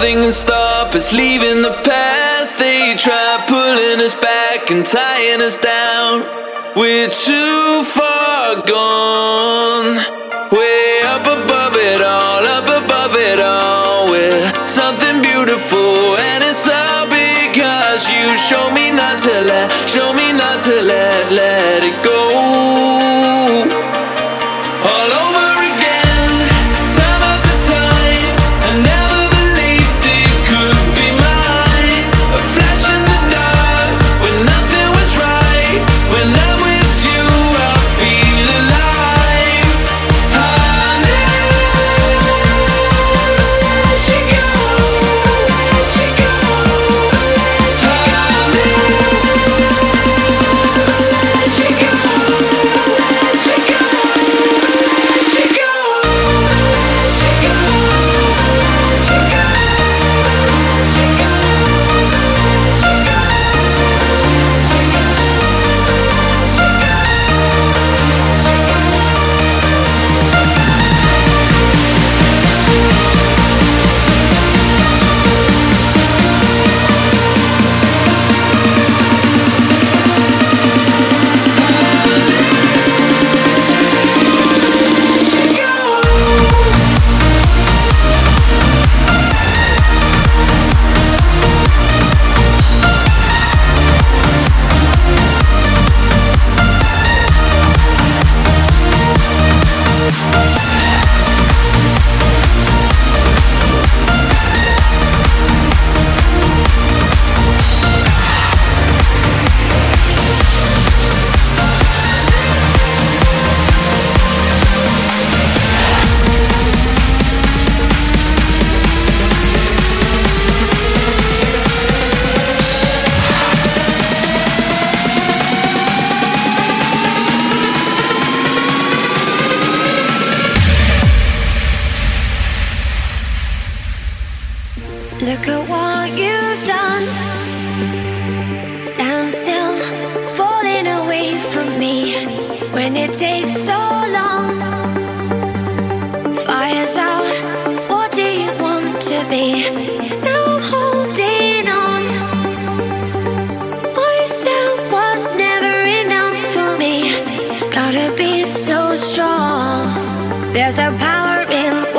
Nothing can stop us leaving the past. They try pulling us back and tying us down. We're too.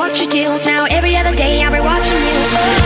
what you do. Now every other day I'll be watching you.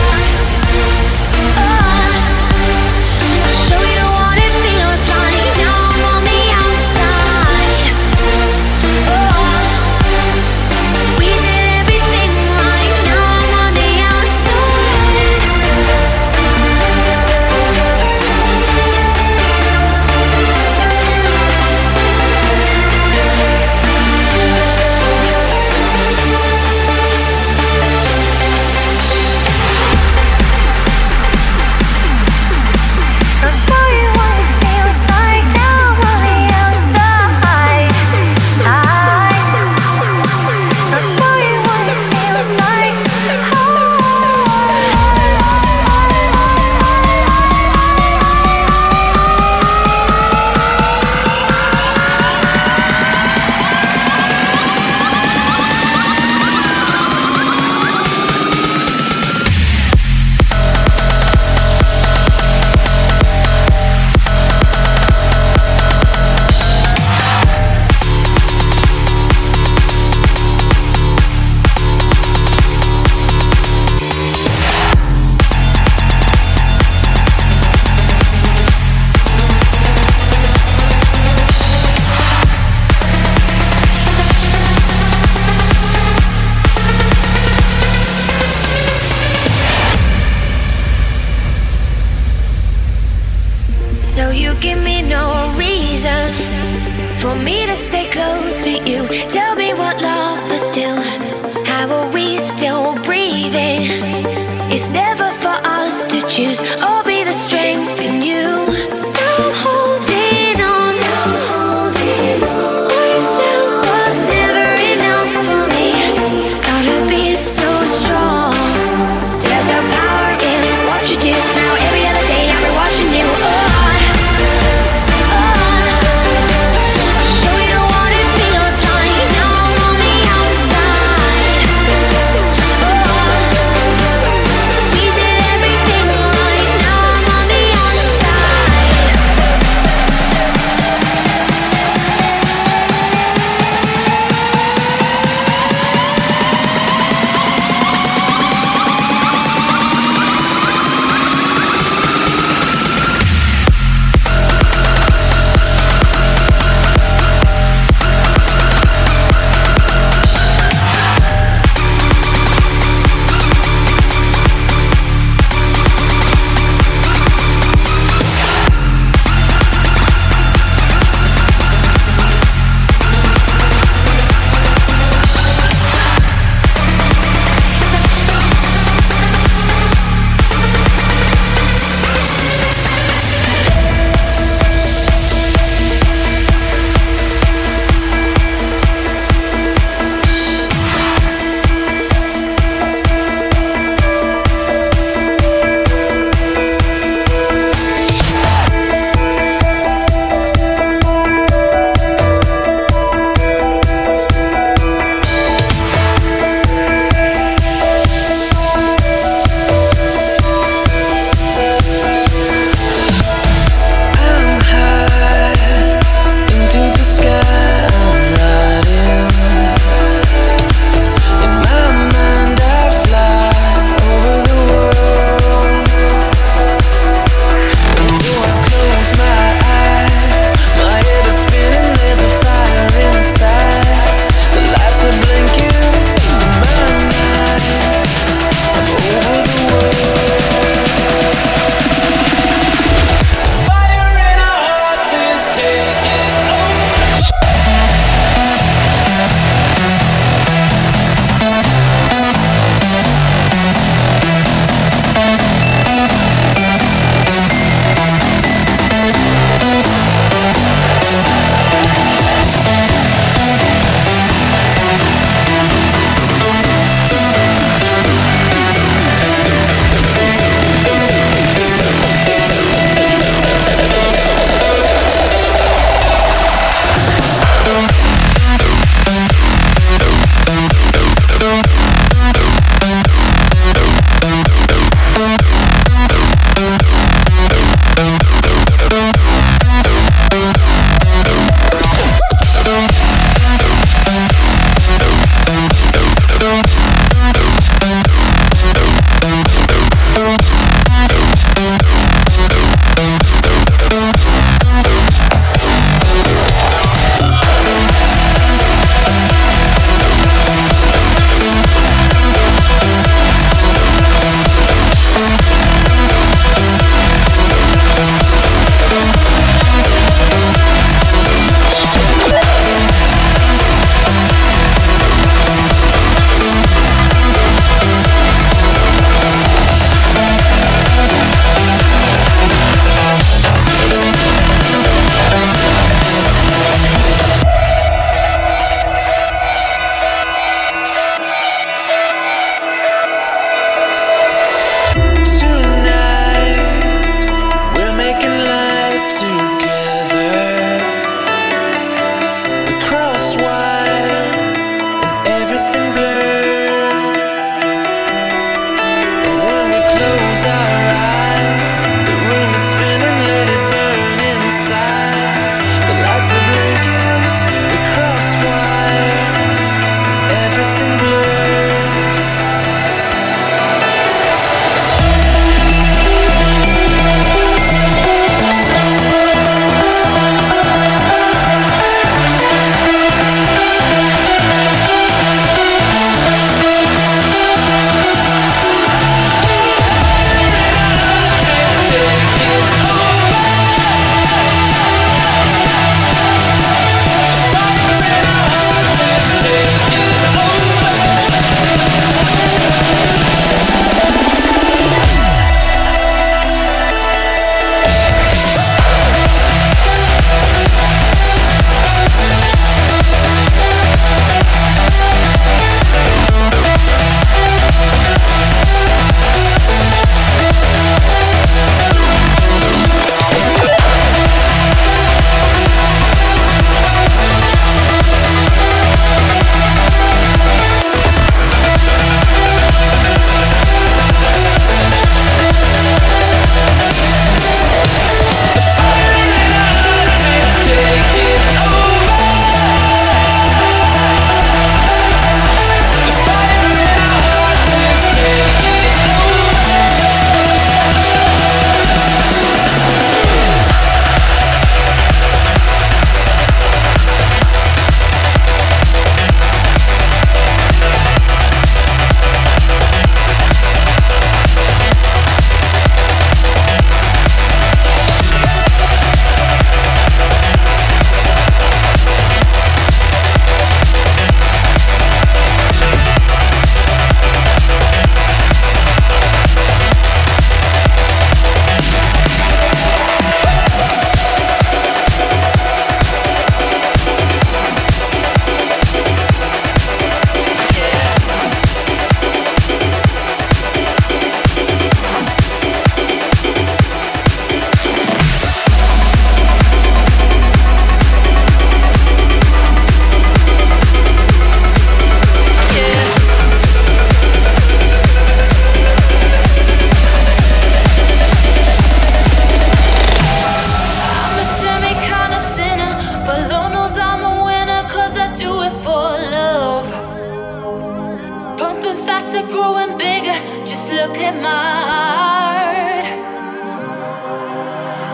look at my heart.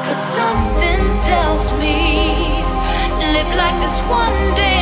Cause something tells me, live like this one day.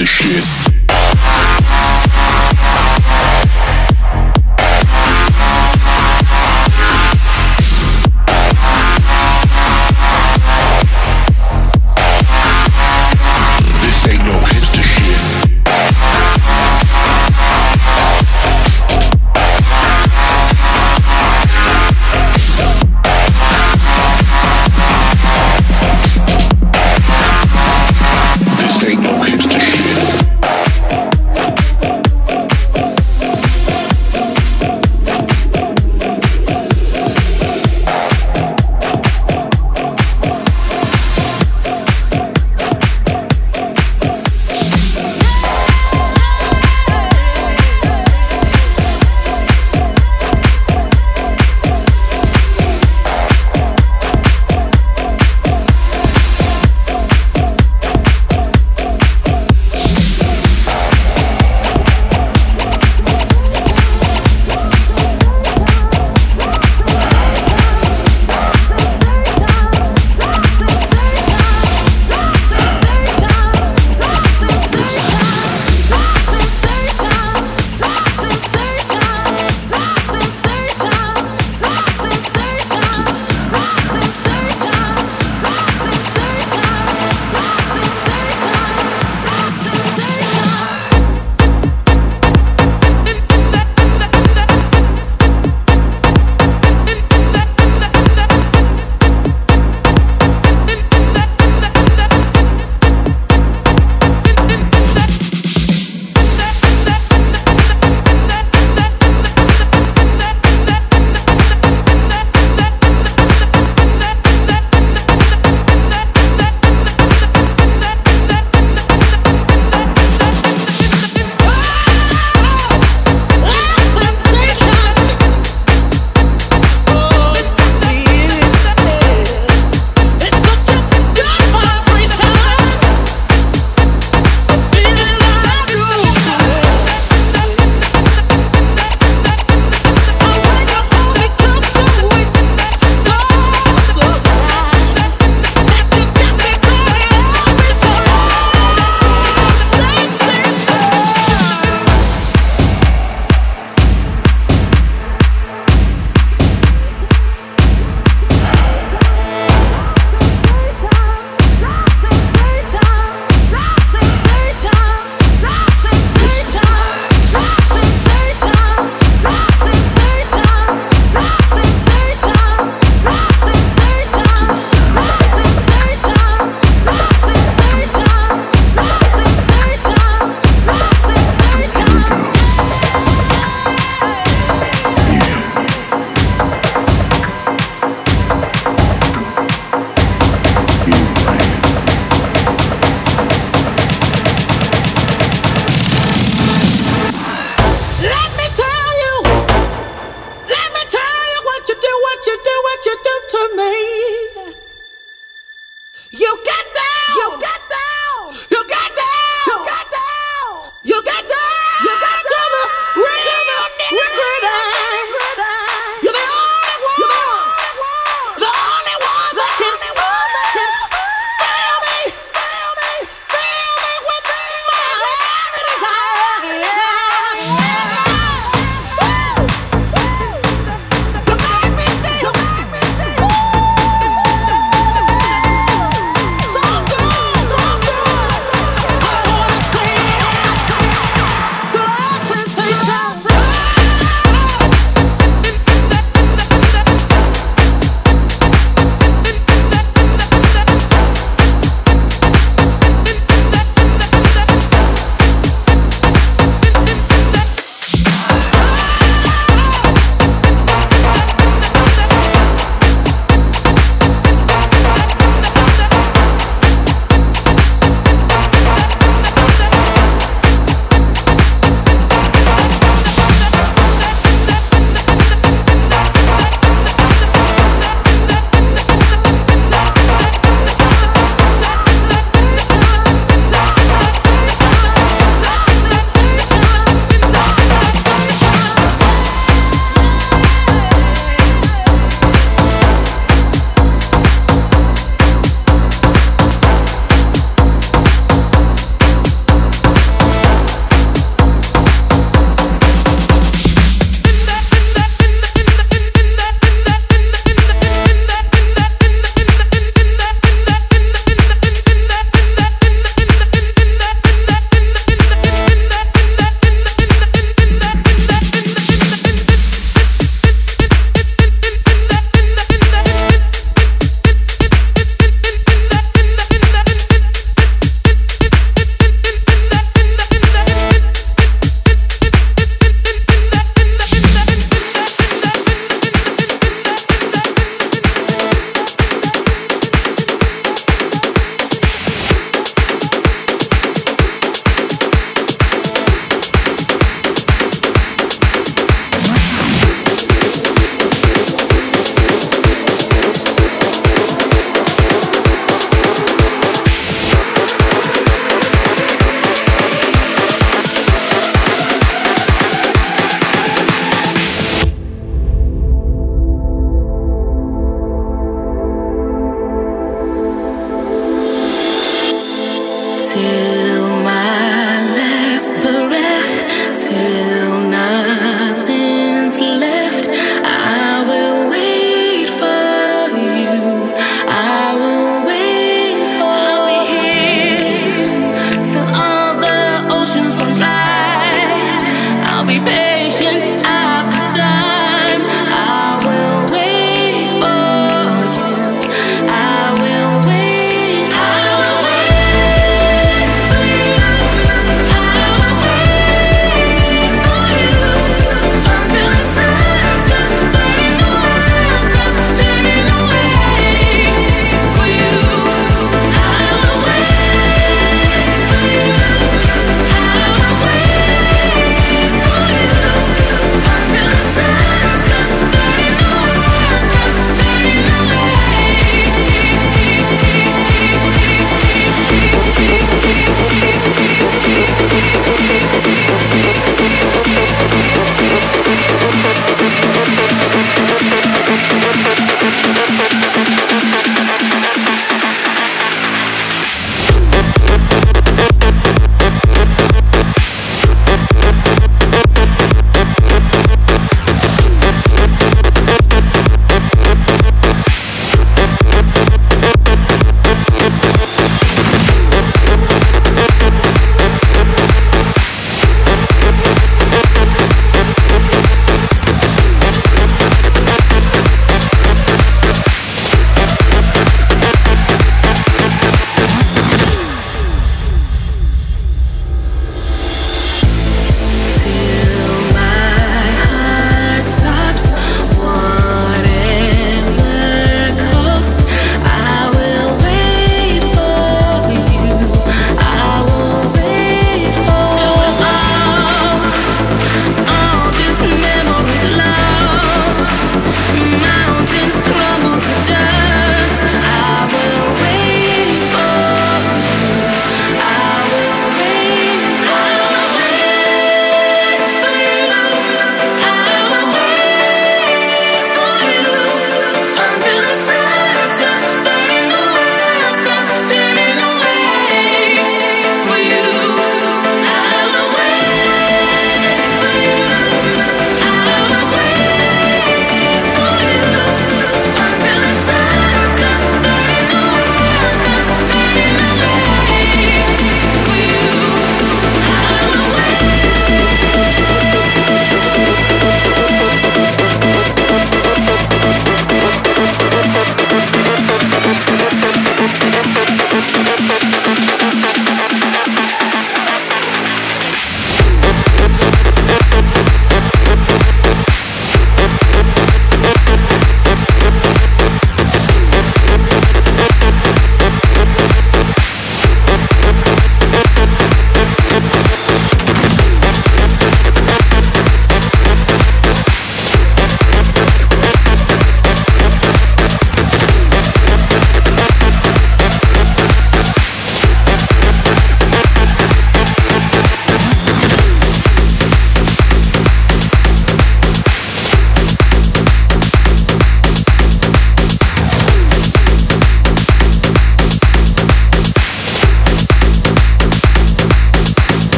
hipster shit.